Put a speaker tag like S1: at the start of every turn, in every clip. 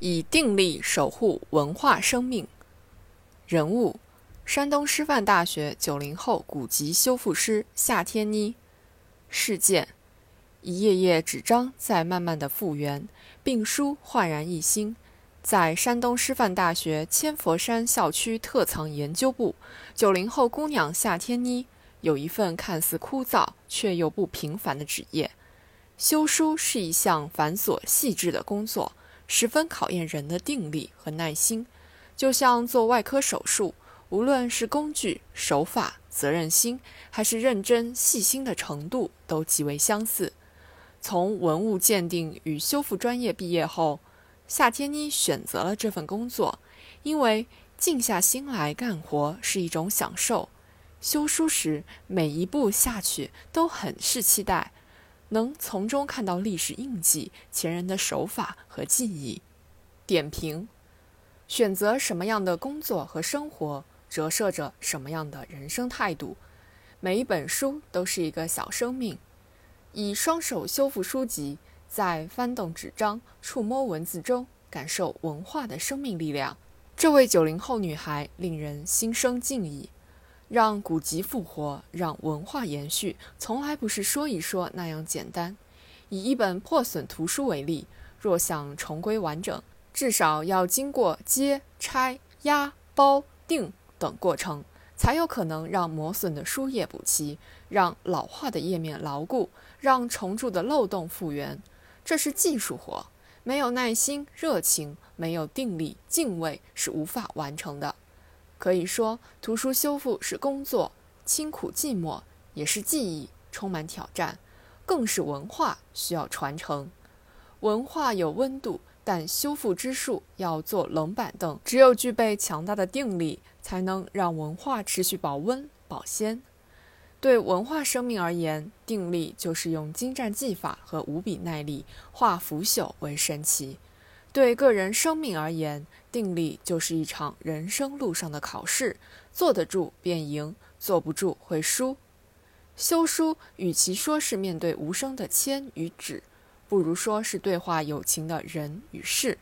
S1: 以定力守护文化生命。人物：山东师范大学九零后古籍修复师夏天妮。事件：一页页纸张在慢慢的复原，病书焕然一新。在山东师范大学千佛山校区特藏研究部，九零后姑娘夏天妮有一份看似枯燥却又不平凡的职业。修书是一项繁琐细致的工作。十分考验人的定力和耐心，就像做外科手术，无论是工具、手法、责任心，还是认真细心的程度，都极为相似。从文物鉴定与修复专业毕业后，夏天妮选择了这份工作，因为静下心来干活是一种享受。修书时，每一步下去都很是期待。能从中看到历史印记、前人的手法和技艺。点评：选择什么样的工作和生活，折射着什么样的人生态度。每一本书都是一个小生命。以双手修复书籍，在翻动纸张、触摸文字中，感受文化的生命力量。这位九零后女孩令人心生敬意。让古籍复活，让文化延续，从来不是说一说那样简单。以一本破损图书为例，若想重归完整，至少要经过揭、拆、压、包、订等过程，才有可能让磨损的书页补齐，让老化的页面牢固，让重铸的漏洞复原。这是技术活，没有耐心、热情，没有定力、敬畏，是无法完成的。可以说，图书修复是工作，清苦寂寞，也是记忆，充满挑战，更是文化，需要传承。文化有温度，但修复之术要做冷板凳。只有具备强大的定力，才能让文化持续保温保鲜。对文化生命而言，定力就是用精湛技法和无比耐力化腐朽为神奇。对个人生命而言，定力就是一场人生路上的考试，坐得住便赢，坐不住会输。修书与其说是面对无声的铅与纸，不如说是对话有情的人与事。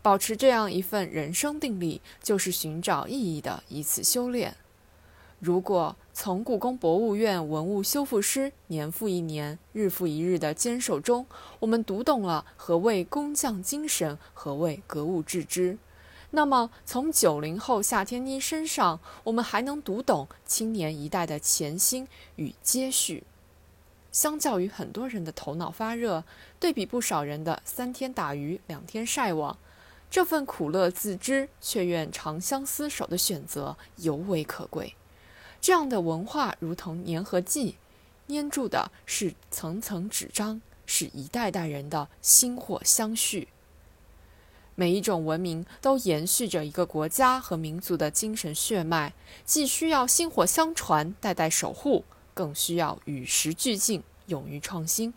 S1: 保持这样一份人生定力，就是寻找意义的一次修炼。如果从故宫博物院文物修复师年复一年、日复一日的坚守中，我们读懂了何谓工匠精神，何谓格物致知，那么从九零后夏天妮身上，我们还能读懂青年一代的潜心与接续。相较于很多人的头脑发热，对比不少人的三天打鱼两天晒网，这份苦乐自知却愿长相厮守的选择尤为可贵。这样的文化如同粘合剂，粘住的是层层纸张，是一代代人的薪火相续。每一种文明都延续着一个国家和民族的精神血脉，既需要薪火相传、代代守护，更需要与时俱进、勇于创新。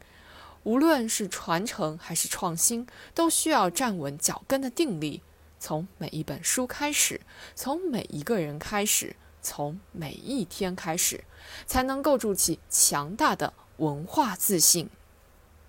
S1: 无论是传承还是创新，都需要站稳脚跟的定力。从每一本书开始，从每一个人开始。从每一天开始，才能构筑起强大的文化自信。